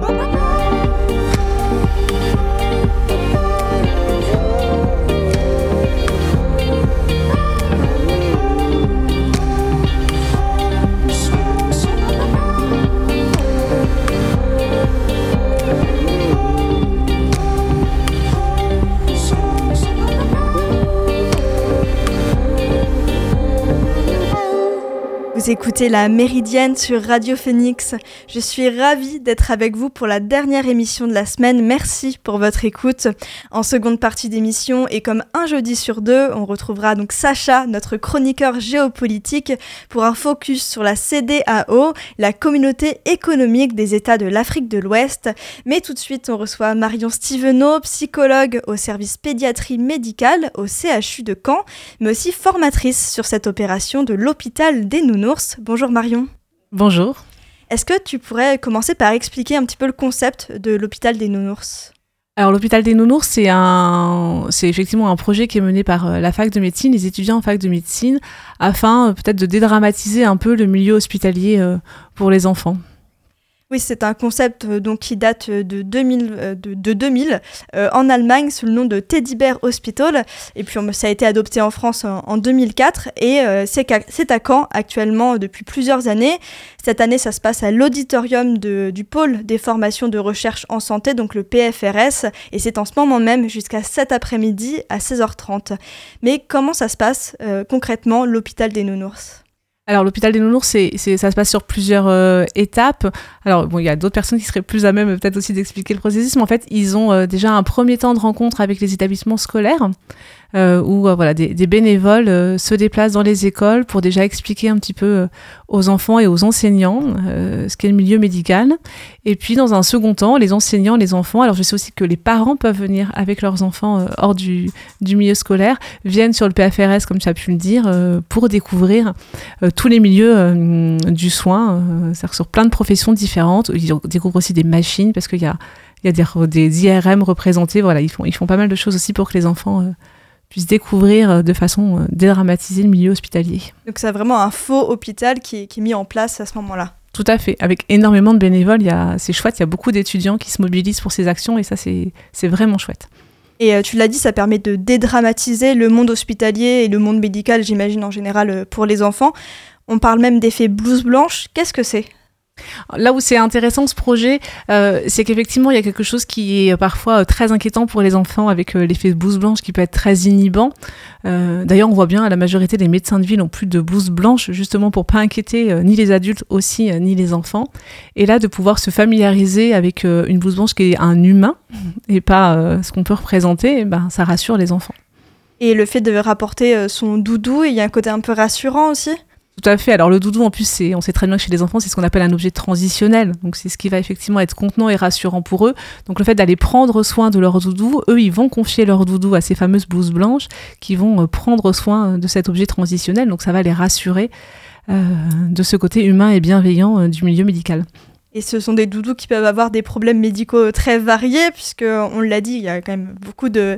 Bye-bye. Écoutez la Méridienne sur Radio Phoenix. Je suis ravie d'être avec vous pour la dernière émission de la semaine. Merci pour votre écoute. En seconde partie d'émission, et comme un jeudi sur deux, on retrouvera donc Sacha, notre chroniqueur géopolitique, pour un focus sur la CDAO, la communauté économique des États de l'Afrique de l'Ouest. Mais tout de suite, on reçoit Marion Stiveno, psychologue au service pédiatrie médicale au CHU de Caen, mais aussi formatrice sur cette opération de l'hôpital des Nounours Bonjour Marion. Bonjour. Est-ce que tu pourrais commencer par expliquer un petit peu le concept de l'hôpital des nounours? Alors l'hôpital des nounours, c'est un, c'est effectivement un projet qui est mené par euh, la fac de médecine, les étudiants en fac de médecine, afin euh, peut-être de dédramatiser un peu le milieu hospitalier euh, pour les enfants. Oui, c'est un concept euh, donc, qui date euh, de 2000, euh, de, 2000 en Allemagne sous le nom de Teddy Bear Hospital. Et puis ça a été adopté en France en, 2004 et c'est à Caen actuellement depuis plusieurs années. Cette année, ça se passe à l'auditorium du pôle des formations de recherche en santé, donc le PFRS, et c'est en ce moment même jusqu'à cet après-midi à 16h30. Mais comment ça se passe concrètement l'hôpital des nounours? Alors l'hôpital des nounours, c'est, ça se passe sur plusieurs euh, étapes. Alors bon, il y a d'autres personnes qui seraient plus à même peut-être aussi d'expliquer le processus, mais en fait, ils ont euh, déjà un premier temps de rencontre avec les établissements scolaires euh, où euh, voilà, des, bénévoles euh, se déplacent dans les écoles pour déjà expliquer un petit peu aux enfants et aux enseignants ce qu'est le milieu médical. Et puis dans un second temps, les enseignants, les enfants, alors je sais aussi que les parents peuvent venir avec leurs enfants hors du, du, milieu scolaire, viennent sur le PFRS, comme tu as pu le dire, pour découvrir tous les milieux du soin, c'est-à-dire sur plein de professions différentes. Ils découvrent aussi des machines parce qu'il y a y a des, des, IRM représentés. Voilà, ils font, ils font pas mal de choses aussi pour que les enfants puissent découvrir euh, de façon euh, dédramatisée le milieu hospitalier. Donc c'est vraiment un faux hôpital qui est, mis en place à ce moment-là. Tout à fait, avec énormément de bénévoles, c'est chouette, il y a beaucoup d'étudiants qui se mobilisent pour ces actions et ça c'est vraiment chouette. Et euh, tu l'as dit, ça permet de dédramatiser le monde hospitalier et le monde médical, j'imagine en général pour les enfants. On parle même d'effet blouse blanche. Qu'est-ce que c'est? Là où c'est intéressant ce projet, euh, c'est qu'effectivement il y a quelque chose qui est parfois euh, très inquiétant pour les enfants avec euh, l'effet de blouse blanche qui peut être très inhibant. D'ailleurs on voit bien la majorité des médecins de ville ont plus de blouse blanche justement pour pas inquiéter ni les adultes aussi ni les enfants. Et là de pouvoir se familiariser avec une blouse blanche qui est un humain et pas ce qu'on peut représenter, eh ben, ça rassure les enfants. Et le fait de rapporter son doudou, il y a un côté un peu rassurant aussi? Tout à fait. Alors le doudou, en plus, c'est, on sait très bien que chez les enfants, c'est ce qu'on appelle un objet transitionnel. Donc c'est ce qui va effectivement être contenant et rassurant pour eux. Donc le fait d'aller prendre soin de leur doudou, eux, ils vont confier leur doudou à ces fameuses blouses blanches qui vont euh, prendre soin de cet objet transitionnel. Donc ça va les rassurer euh, de ce côté humain et bienveillant euh, du milieu médical. Et ce sont des doudous qui peuvent avoir des problèmes médicaux très variés, puisque on l'a dit, il y a quand même beaucoup de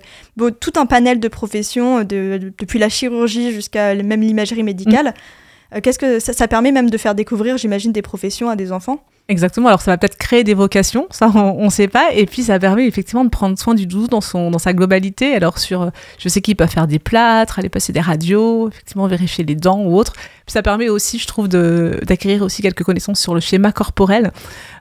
tout un panel de professions, depuis la chirurgie jusqu'à même l'imagerie médicale. Mmh. Euh, qu'est-ce que ça, permet même de faire découvrir, j'imagine, des professions à des enfants? Exactement. Alors, ça va peut-être créer des vocations, ça, on ne sait pas. Et puis, ça permet effectivement de prendre soin du doudou dans, son, dans sa globalité. Alors, sur, je sais qu'il peut faire des plâtres, aller passer des radios, effectivement, vérifier les dents ou autre. Puis, ça permet aussi, je trouve, d'acquérir aussi quelques connaissances sur le schéma corporel.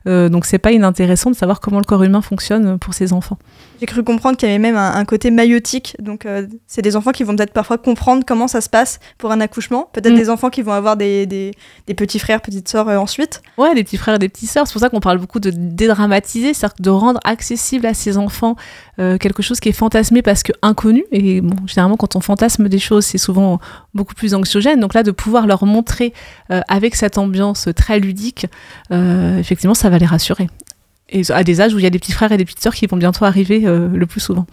Euh, donc, c'est pas inintéressant de savoir comment le corps humain fonctionne pour ces enfants. J'ai cru comprendre qu'il y avait même un, côté maïotique. Donc, euh, c'est des enfants qui vont peut-être parfois comprendre comment ça se passe pour un accouchement. Peut-être mm. des enfants qui vont avoir des, des, petits frères, petites sœurs euh, ensuite. Ouais, des petits frères et des petites sœurs. C'est pour ça qu'on parle beaucoup de dédramatiser, c'est-à-dire de rendre accessible à ces enfants euh, quelque chose qui est fantasmé parce que inconnu. Et généralement, quand on fantasme des choses, c'est souvent beaucoup plus anxiogène. Donc là, de pouvoir leur montrer avec cette ambiance très ludique, effectivement, ça va les rassurer et à des âges où il y a des petits frères et des petites sœurs qui vont bientôt arriver euh, le plus souvent.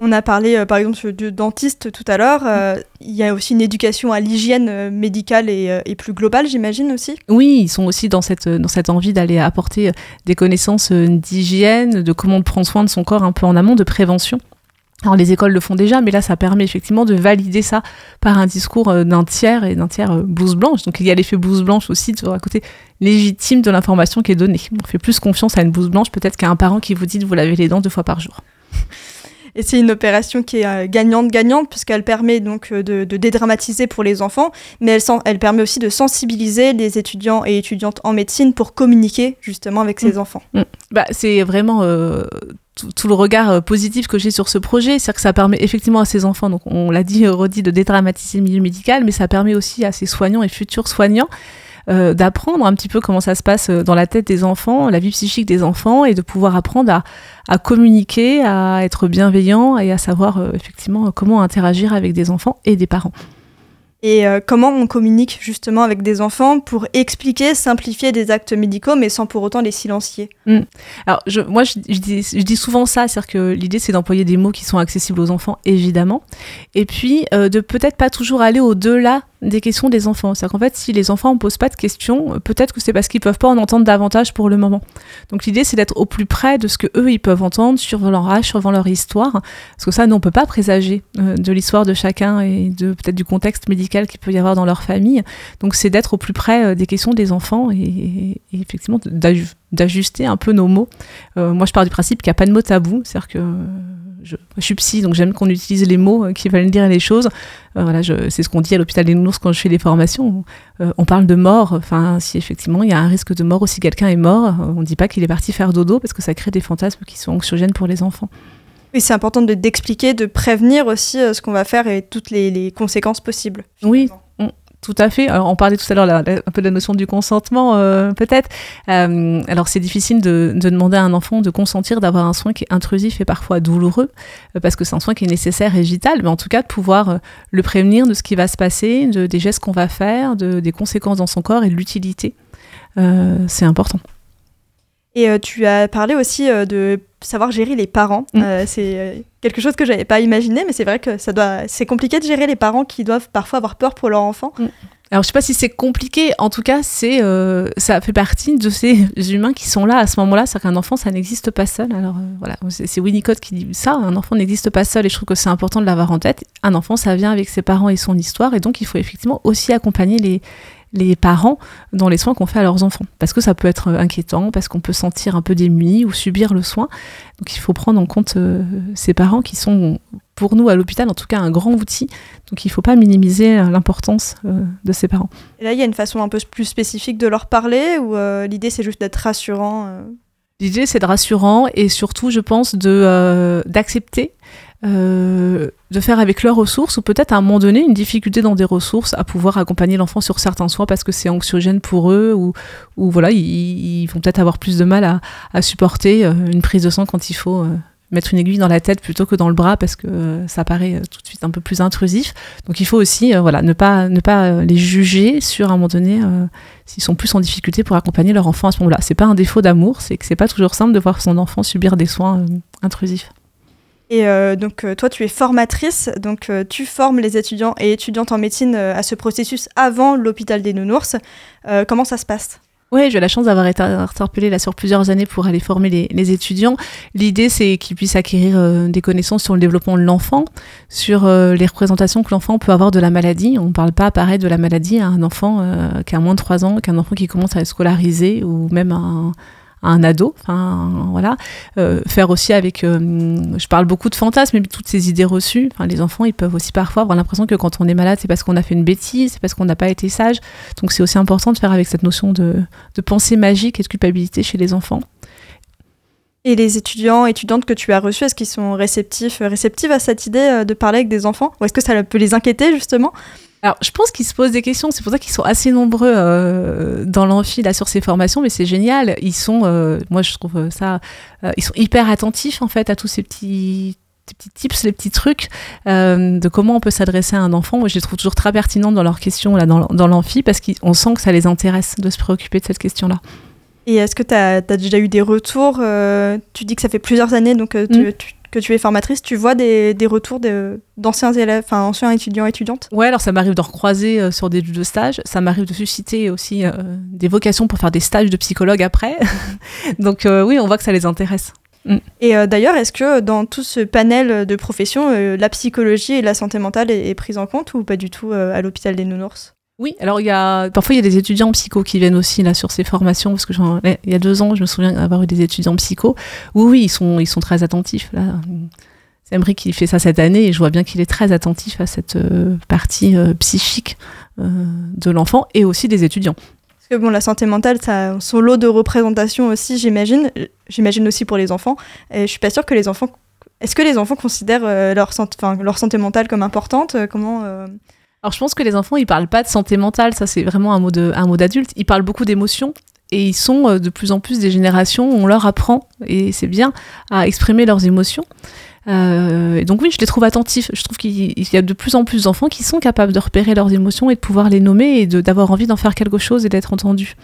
On a parlé euh, par exemple de dentiste tout à l'heure. Euh, il y a aussi une éducation à l'hygiène médicale et, plus globale, j'imagine aussi. Oui, ils sont aussi dans cette, dans cette envie d'aller apporter des connaissances d'hygiène, de comment prendre soin de son corps un peu en amont, de prévention. Alors les écoles le font déjà, mais là ça permet effectivement de valider ça par un discours euh, d'un tiers et d'un tiers euh, blouse blanche. Donc il y a l'effet blouse blanche aussi de un côté légitime de l'information qui est donnée. On fait plus confiance à une blouse blanche peut-être qu'à un parent qui vous dit de vous laver les dents deux fois par jour. Et c'est une opération qui est euh, gagnante-gagnante puisqu'elle permet donc de, dédramatiser pour les enfants, mais elle, elle, permet aussi de sensibiliser les étudiants et étudiantes en médecine pour communiquer justement avec ces mmh. enfants. Mmh. Bah, c'est vraiment tout, le regard euh, positif que j'ai sur ce projet, c'est que ça permet effectivement à ces enfants, donc on l'a dit, redit, de dédramatiser le milieu médical, mais ça permet aussi à ces soignants et futurs soignants euh, d'apprendre un petit peu comment ça se passe euh, dans la tête des enfants, la vie psychique des enfants, et de pouvoir apprendre à, communiquer, à être bienveillant et à savoir effectivement comment interagir avec des enfants et des parents et euh, comment on communique justement avec des enfants pour expliquer, simplifier des actes médicaux, mais sans pour autant les silencier? Mm. Alors, je, moi, je, dis, je, dis, souvent ça, c'est-à-dire que l'idée, c'est d'employer des mots qui sont accessibles aux enfants, évidemment, et puis euh, de peut-être pas toujours aller au-delà des questions des enfants. C'est-à-dire qu'en fait, si les enfants ne posent pas de questions, peut-être que c'est parce qu'ils peuvent pas en entendre davantage pour le moment. Donc l'idée, c'est d'être au plus près de ce que eux ils peuvent entendre sur leur âge, sur leur histoire, parce que ça, nous on peut pas présager euh, de l'histoire de chacun et de peut-être du contexte médical qu'il peut y avoir dans leur famille. Donc c'est d'être au plus près euh, des questions des enfants et, effectivement d'ajuster un peu nos mots. Euh, moi, je pars du principe qu'il n'y a pas de mots tabous, c'est-à-dire que je, suis psy, donc j'aime qu'on utilise les mots euh, qui veulent dire les choses. Euh, voilà, c'est ce qu'on dit à l'hôpital des nounours quand je fais les formations. Euh, on parle de mort. Enfin, si effectivement il y a un risque de mort ou si quelqu'un est mort, on ne dit pas qu'il est parti faire dodo parce que ça crée des fantasmes qui sont anxiogènes pour les enfants. Oui, c'est important d'expliquer, de, prévenir aussi ce qu'on va faire et toutes les, les conséquences possibles. Oui, tout à fait. On parlait tout à l'heure un peu de la notion du consentement, euh, peut-être. Euh, alors, c'est difficile de, demander à un enfant de consentir d'avoir un soin qui est intrusif et parfois douloureux, euh, parce que c'est un soin qui est nécessaire et vital, mais en tout cas de pouvoir le prévenir de ce qui va se passer, de, des gestes qu'on va faire, de, des conséquences dans son corps et de l'utilité. c'est important. Et euh, tu as parlé aussi euh, de savoir gérer les parents. Mm. Euh, c'est quelque chose que j'avais pas imaginé, mais c'est vrai que ça doit, c'est compliqué de gérer les parents qui doivent parfois avoir peur pour leur enfant. Mm. Alors je sais pas si c'est compliqué, en tout cas c'est ça fait partie de ces humains qui sont là à ce moment-là, c'est qu'un enfant ça n'existe pas seul. Alors voilà, c'est Winnicott qui dit ça, un enfant n'existe pas seul et je trouve que c'est important de l'avoir en tête. Un enfant ça vient avec ses parents et son histoire et donc il faut effectivement aussi accompagner les les parents dans les soins qu'on fait à leurs enfants. Parce que ça peut être inquiétant, parce qu'on peut sentir un peu démuni ou subir le soin. Donc il faut prendre en compte euh, ces parents qui sont pour nous à l'hôpital en tout cas un grand outil. Donc il ne faut pas minimiser euh, l'importance euh, de ces parents. Et là, il y a une façon un peu plus spécifique de leur parler ou l'idée c'est juste d'être rassurant L'idée c'est de rassurant et surtout je pense d'accepter euh, de faire avec leurs ressources ou peut-être à un moment donné une difficulté dans des ressources à pouvoir accompagner l'enfant sur certains soins parce que c'est anxiogène pour eux ou, voilà ils, vont peut-être avoir plus de mal à, supporter euh, une prise de sang quand il faut euh, mettre une aiguille dans la tête plutôt que dans le bras parce que ça paraît tout de suite un peu plus intrusif. Donc il faut aussi voilà ne pas ne pas les juger sur un moment donné s'ils sont plus en difficulté pour accompagner leur enfant à ce moment-là. C'est pas un défaut d'amour c'est que c'est pas toujours simple de voir son enfant subir des soins intrusifs et euh, donc, euh, toi, tu es formatrice, donc euh, tu formes les étudiants et étudiantes en médecine à ce processus avant l'hôpital des nounours. comment ça se passe? Oui, j'ai la chance d'avoir été interpellée là sur plusieurs années pour aller former les, étudiants. L'idée, c'est qu'ils puissent acquérir des connaissances sur le développement de l'enfant, sur les représentations que l'enfant peut avoir de la maladie. On ne parle pas, pareil, de la maladie à un enfant qui a moins de 3 ans qu'un enfant qui commence à être scolarisé ou même à un un ado. Enfin, voilà. Euh, faire aussi avec. Euh, je parle beaucoup de fantasmes, mais toutes ces idées reçues. Enfin, les enfants, ils peuvent aussi parfois avoir l'impression que quand on est malade, c'est parce qu'on a fait une bêtise, c'est parce qu'on n'a pas été sage. Donc, c'est aussi important de faire avec cette notion de, pensée magique et de culpabilité chez les enfants. Et les étudiants, étudiantes que tu as reçus, est-ce qu'ils sont réceptifs, réceptifs à cette idée de parler avec des enfants? Ou est-ce que ça peut les inquiéter justement? Alors, je pense qu'ils se posent des questions. C'est pour ça qu'ils sont assez nombreux euh, dans l'amphi là sur ces formations, mais c'est génial. Ils sont, euh, moi, je trouve ça, euh, ils sont hyper attentifs en fait à tous ces petits petits tips, les petits trucs de comment on peut s'adresser à un enfant. Moi, je les trouve toujours très pertinents dans leurs questions là, dans, dans l'amphi parce qu'on sent que ça les intéresse de se préoccuper de cette question-là. Et est-ce que tu as, déjà eu des retours Tu dis que ça fait plusieurs années, donc tu, mm que tu es formatrice, tu vois des, des retours d'anciens élèves, enfin anciens étudiants, étudiantes? Ouais, alors ça m'arrive de recroiser euh, sur des lieux de stage, ça m'arrive de susciter aussi euh, des vocations pour faire des stages de psychologue après. Donc euh, oui, on voit que ça les intéresse. Mm. Et d'ailleurs, est-ce que dans tout ce panel de professions, la psychologie et la santé mentale est, prise en compte ou pas du tout à l'hôpital des nounours? Oui, alors il y a parfois il y a des étudiants psycho qui viennent aussi là sur ces formations parce que il y a deux ans je me souviens d'avoir eu des étudiants psycho. Oui oui ils sont ils sont très attentifs là. C'est Emery qui fait ça cette année et je vois bien qu'il est très attentif à cette partie psychique de l'enfant et aussi des étudiants. Parce que bon, la santé mentale, ça a son lot de représentation aussi, j'imagine. J'imagine aussi pour les enfants. Et je suis pas sûre que les enfants. Est-ce que les enfants considèrent euh, leur, leur santé mentale comme importante? Euh, Comment euh? Alors je pense que les enfants, ils parlent pas de santé mentale. Ça, c'est vraiment un mot de, d'adulte. Ils parlent beaucoup d'émotions. Et ils sont de plus en plus des générations où on leur apprend, et c'est bien, à exprimer leurs émotions. Euh, donc oui, je les trouve attentifs. Je trouve qu'il y a de plus en plus d'enfants qui sont capables de repérer leurs émotions et de pouvoir les nommer et d'avoir envie d'en faire quelque chose et d'être entendus.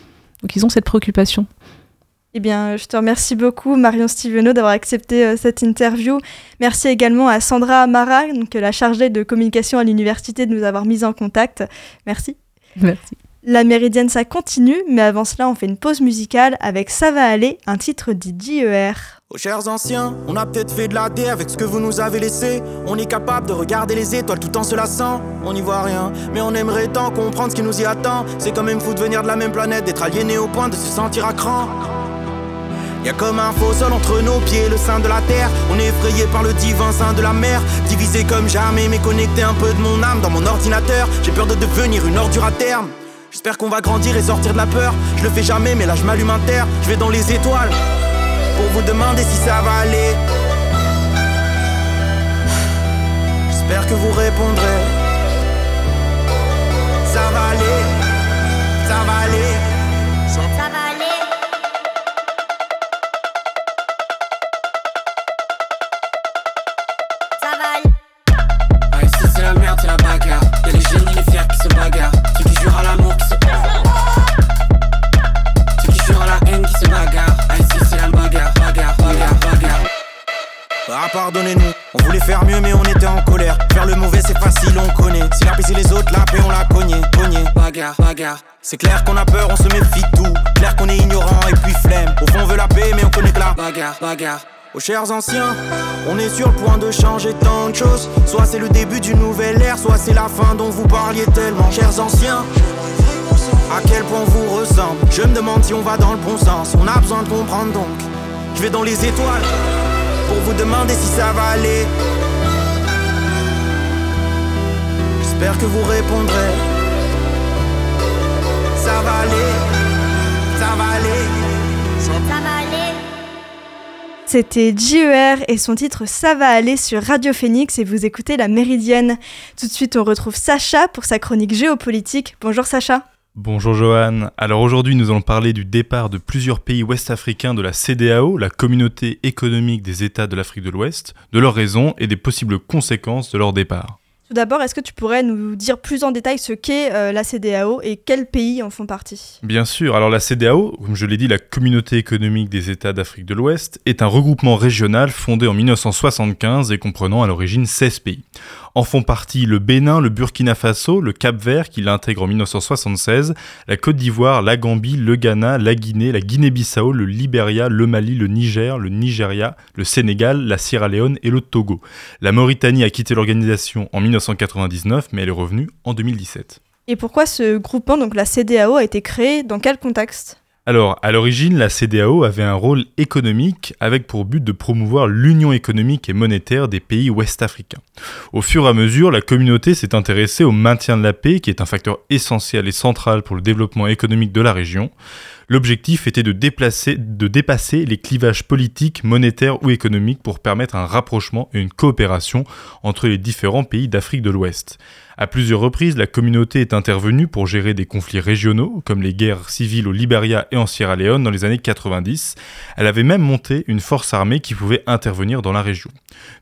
Donc ils ont cette préoccupation. Eh bien, je te remercie beaucoup, Marion Stiveno, d'avoir accepté euh, cette interview. Merci également à Sandra Amara, donc, la chargée de communication à l'université, de nous avoir mis en contact. Merci. Merci. La Méridienne, ça continue, mais avant cela, on fait une pause musicale avec Ça va aller, un titre dit JER. Aux chers anciens, on a peut-être fait de la D avec ce que vous nous avez laissé. On est capable de regarder les étoiles tout en se lassant. On n'y voit rien, mais on aimerait tant comprendre ce qui nous y attend. C'est quand même fou de venir de la même planète, d'être aliéné au point de se sentir à cran. Y'a comme un faux sol entre nos pieds, le sein de la terre. On est effrayé par le divin sein de la mer. Divisé comme jamais, mais connecté un peu de mon âme dans mon ordinateur. J'ai peur de devenir une ordure à terme. J'espère qu'on va grandir et sortir de la peur. Je le fais jamais, mais là je m'allume un terre. Je vais dans les étoiles pour vous demander si ça va aller. J'espère que vous répondrez. Ça va aller, C'est clair qu'on a peur, on se méfie de tout. Clair qu'on est ignorant et puis flemme. Au fond, on veut la paix, mais on connaît que la bagarre, bagarre. Aux chers anciens, on est sur le point de changer tant de choses. Soit c'est le début d'une nouvelle ère, soit c'est la fin dont vous parliez tellement. Chers anciens, à quel point vous ressemble? Je me demande si on va dans le bon sens. On a besoin de comprendre donc. Je vais dans les étoiles pour vous demander si ça va aller. J'espère que vous répondrez. Ça va aller, ça va aller, ça va aller. C'était JER et son titre Ça va aller sur Radio Phoenix et vous écoutez La Méridienne. Tout de suite, on retrouve Sacha pour sa chronique géopolitique. Bonjour Sacha. Bonjour Johan. Alors aujourd'hui, nous allons parler du départ de plusieurs pays ouest-africains de la CDAO, la communauté économique des États de l'Afrique de l'Ouest, de leurs raisons et des possibles conséquences de leur départ. Tout d'abord, est-ce que tu pourrais nous dire plus en détail ce qu'est euh, la CDAO et quels pays en font partie? Bien sûr. Alors la CDAO, comme je l'ai dit, la Communauté économique des États d'Afrique de l'Ouest, est un regroupement régional fondé en 1975 et comprenant à l'origine 16 pays. En font partie le Bénin, le Burkina Faso, le Cap-Vert qui l'intègre en 1976, la Côte d'Ivoire, la Gambie, le Ghana, la Guinée, la Guinée-Bissau, le Libéria, le Mali, le Niger, le Nigeria, le Sénégal, la Sierra Leone et le Togo. La Mauritanie a quitté l'organisation en 1999 mais elle est revenue en 2017. Et pourquoi ce groupement, donc la CDAO, a été créé? Dans quel contexte? Alors, à l'origine, la CDAO avait un rôle économique avec pour but de promouvoir l'union économique et monétaire des pays ouest-africains. Au fur et à mesure, la communauté s'est intéressée au maintien de la paix, qui est un facteur essentiel et central pour le développement économique de la région. L'objectif était de, déplacer, de dépasser les clivages politiques, monétaires ou économiques pour permettre un rapprochement et une coopération entre les différents pays d'Afrique de l'Ouest. À plusieurs reprises, la communauté est intervenue pour gérer des conflits régionaux, comme les guerres civiles au Liberia et en Sierra Leone dans les années 90. Elle avait même monté une force armée qui pouvait intervenir dans la région.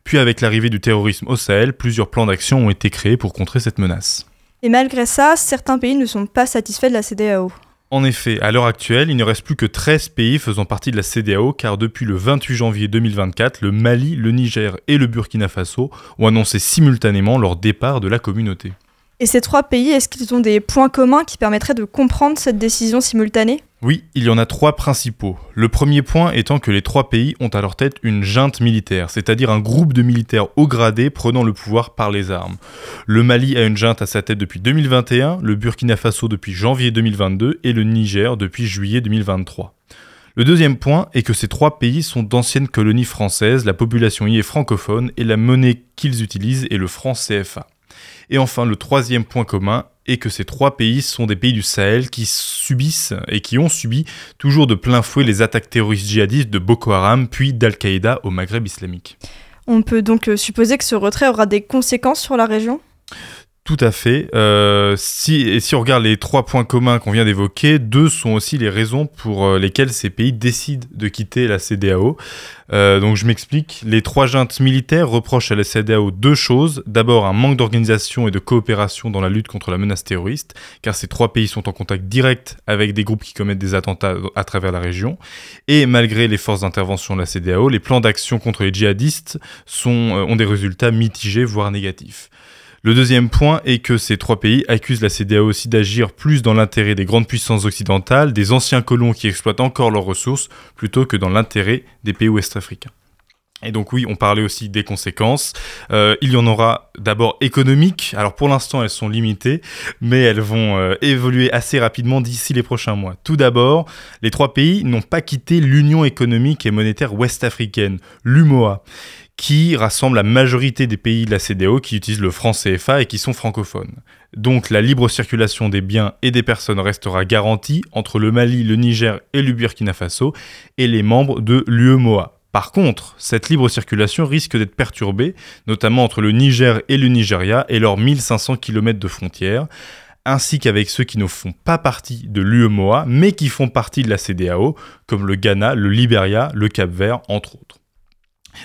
Puis avec l'arrivée du terrorisme au Sahel, plusieurs plans d'action ont été créés pour contrer cette menace. Et malgré ça, certains pays ne sont pas satisfaits de la CDAO. En effet, à l'heure actuelle, il ne reste plus que 13 pays faisant partie de la CDAO car depuis le 28 janvier 2024, le Mali, le Niger et le Burkina Faso ont annoncé simultanément leur départ de la communauté. Et ces trois pays, est-ce qu'ils ont des points communs qui permettraient de comprendre cette décision simultanée? Oui, il y en a trois principaux. Le premier point étant que les trois pays ont à leur tête une junte militaire, c'est-à-dire un groupe de militaires haut gradés prenant le pouvoir par les armes. Le Mali a une junte à sa tête depuis 2021, le Burkina Faso depuis janvier 2022 et le Niger depuis juillet 2023. Le deuxième point est que ces trois pays sont d'anciennes colonies françaises, la population y est francophone et la monnaie qu'ils utilisent est le franc CFA. Et enfin, le troisième point commun et que ces trois pays sont des pays du Sahel qui subissent et qui ont subi toujours de plein fouet les attaques terroristes djihadistes de Boko Haram puis d'Al-Qaïda au Maghreb islamique. On peut donc euh, supposer que ce retrait aura des conséquences sur la région? Tout à fait. Euh, si, on regarde les trois points communs qu'on vient d'évoquer, deux sont aussi les raisons pour euh, lesquelles ces pays décident de quitter la CDAO. Euh, donc je m'explique. Les trois juntes militaires reprochent à la CDAO deux choses. D'abord un manque d'organisation et de coopération dans la lutte contre la menace terroriste, car ces trois pays sont en contact direct avec des groupes qui commettent des attentats à travers la région. Et malgré les forces d'intervention de la CDAO, les plans d'action contre les djihadistes ont des résultats mitigés, voire négatifs. Le deuxième point est que ces trois pays accusent la CDAO aussi d'agir plus dans l'intérêt des grandes puissances occidentales, des anciens colons qui exploitent encore leurs ressources, plutôt que dans l'intérêt des pays ouest-africains. Et donc oui, on parlait aussi des conséquences. Euh, il y en aura d'abord économiques. Alors pour l'instant, elles sont limitées, mais elles vont euh, évoluer assez rapidement d'ici les prochains mois. Tout d'abord, les trois pays n'ont pas quitté l'Union économique et monétaire ouest-africaine, l'UMOA, qui rassemble la majorité des pays de la CDO qui utilisent le franc CFA et qui sont francophones. Donc la libre circulation des biens et des personnes restera garantie entre le Mali, le Niger et le Burkina Faso et les membres de l'UEMOA. Par contre, cette libre circulation risque d'être perturbée, notamment entre le Niger et le Nigeria et leurs 1500 km de frontières, ainsi qu'avec ceux qui ne font pas partie de l'UEMOA, mais qui font partie de la CDAO, comme le Ghana, le Liberia, le Cap-Vert, entre autres.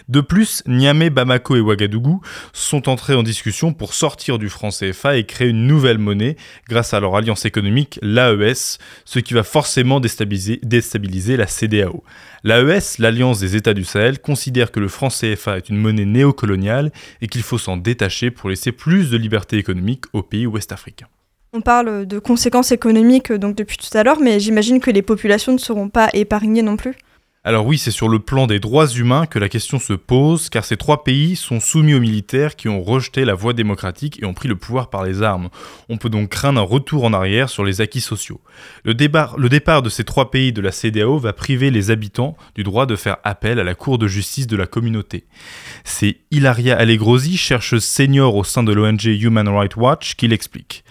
De plus, Niamey, Bamako et Ouagadougou sont entrés en discussion pour sortir du franc CFA et créer une nouvelle monnaie grâce à leur alliance économique, l'AES, ce qui va forcément déstabiliser, la CDAO. L'AES, l'Alliance des États du Sahel, considère que le franc CFA est une monnaie néocoloniale et qu'il faut s'en détacher pour laisser plus de liberté économique aux pays ouest-africains. On parle de conséquences économiques donc depuis tout à l'heure, mais j'imagine que les populations ne seront pas épargnées non plus. Alors oui, c'est sur le plan des droits humains que la question se pose, car ces trois pays sont soumis aux militaires qui ont rejeté la voie démocratique et ont pris le pouvoir par les armes. On peut donc craindre un retour en arrière sur les acquis sociaux. Le, départ, de ces trois pays de la CDAO va priver les habitants du droit de faire appel à la Cour de justice de la communauté. C'est Hilaria Allegrosi, chercheuse senior au sein de l'ONG Human Rights Watch, qui l'explique.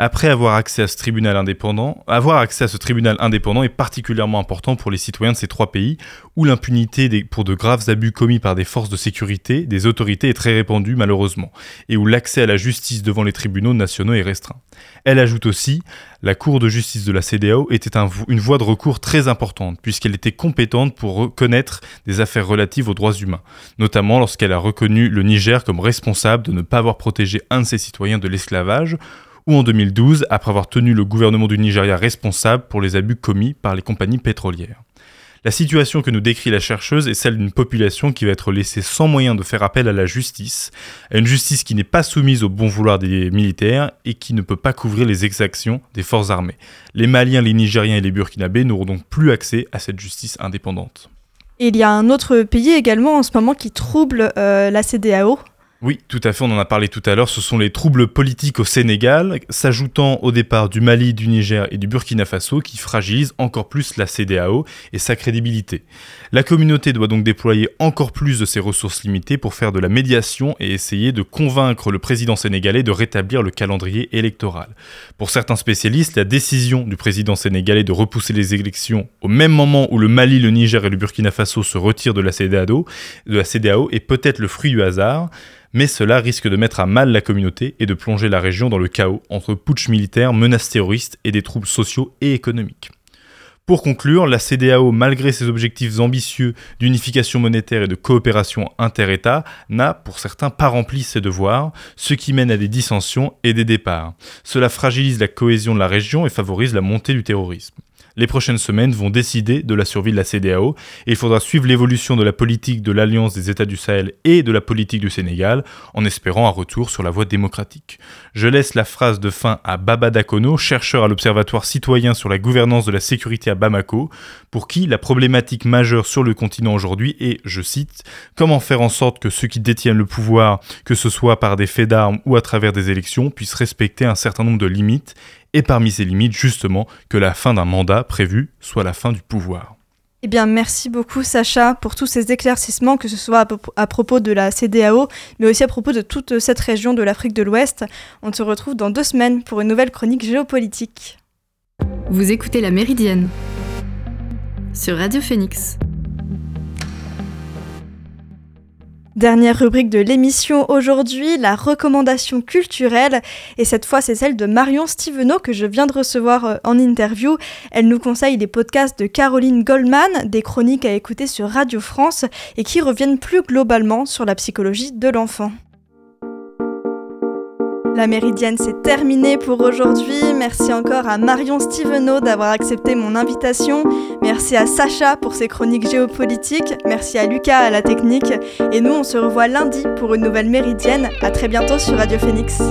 Après avoir accès à ce tribunal indépendant, avoir accès à ce tribunal indépendant est particulièrement important pour les citoyens de ces trois pays où l'impunité pour de graves abus commis par des forces de sécurité, des autorités est très répandue malheureusement, et où l'accès à la justice devant les tribunaux nationaux est restreint. Elle ajoute aussi, la Cour de justice de la CDAO était une voie de recours très importante, puisqu'elle était compétente pour reconnaître des affaires relatives aux droits humains, notamment lorsqu'elle a reconnu le Niger comme responsable de ne pas avoir protégé un de ses citoyens de l'esclavage, ou en 2012, après avoir tenu le gouvernement du Nigeria responsable pour les abus commis par les compagnies pétrolières. La situation que nous décrit la chercheuse est celle d'une population qui va être laissée sans moyen de faire appel à la justice, à une justice qui n'est pas soumise au bon vouloir des militaires et qui ne peut pas couvrir les exactions des forces armées. Les Maliens, les Nigériens et les Burkinabés n'auront donc plus accès à cette justice indépendante. Il y a un autre pays également en ce moment qui trouble euh, la CDAO, oui, tout à fait, on en a parlé tout à l'heure, ce sont les troubles politiques au Sénégal, s'ajoutant au départ du Mali, du Niger et du Burkina Faso, qui fragilisent encore plus la CDAO et sa crédibilité. La communauté doit donc déployer encore plus de ses ressources limitées pour faire de la médiation et essayer de convaincre le président sénégalais de rétablir le calendrier électoral. Pour certains spécialistes, la décision du président sénégalais de repousser les élections au même moment où le Mali, le Niger et le Burkina Faso se retirent de la CDAO, est peut-être le fruit du hasard, mais cela risque de mettre à mal la communauté et de plonger la région dans le chaos entre putsch militaire, menaces terroristes et des troubles sociaux et économiques. Pour conclure, la CDAO, malgré ses objectifs ambitieux d'unification monétaire et de coopération inter-États, n'a pour certains pas rempli ses devoirs, ce qui mène à des dissensions et des départs. Cela fragilise la cohésion de la région et favorise la montée du terrorisme. Les prochaines semaines vont décider de la survie de la CDAO et il faudra suivre l'évolution de la politique de l'Alliance des États du Sahel et de la politique du Sénégal en espérant un retour sur la voie démocratique. Je laisse la phrase de fin à Baba Dakono, chercheur à l'Observatoire citoyen sur la gouvernance de la sécurité à Bamako, pour qui la problématique majeure sur le continent aujourd'hui est, je cite, comment faire en sorte que ceux qui détiennent le pouvoir, que ce soit par des faits d'armes ou à travers des élections, puissent respecter un certain nombre de limites et parmi ces limites justement que la fin d'un mandat prévu soit la fin du pouvoir. Eh bien, merci beaucoup Sacha pour tous ces éclaircissements, que ce soit à, propos de la CDAO, mais aussi à propos de toute cette région de l'Afrique de l'Ouest. On se retrouve dans deux semaines pour une nouvelle chronique géopolitique. Vous écoutez La Méridienne sur Radio Phoenix. Dernière rubrique de l'émission aujourd'hui, la recommandation culturelle. Et cette fois, c'est celle de Marion Stevenot que je viens de recevoir euh, en interview. Elle nous conseille les podcasts de Caroline Goldman, des chroniques à écouter sur Radio France et qui reviennent plus globalement sur la psychologie de l'enfant. La Méridienne, c'est terminé pour aujourd'hui. Merci encore à Marion Stevenot d'avoir accepté mon invitation. Merci à Sacha pour ses chroniques géopolitiques. Merci à Lucas à la technique. Et nous, on se revoit lundi pour une nouvelle Méridienne. À très bientôt sur Radio Phoenix.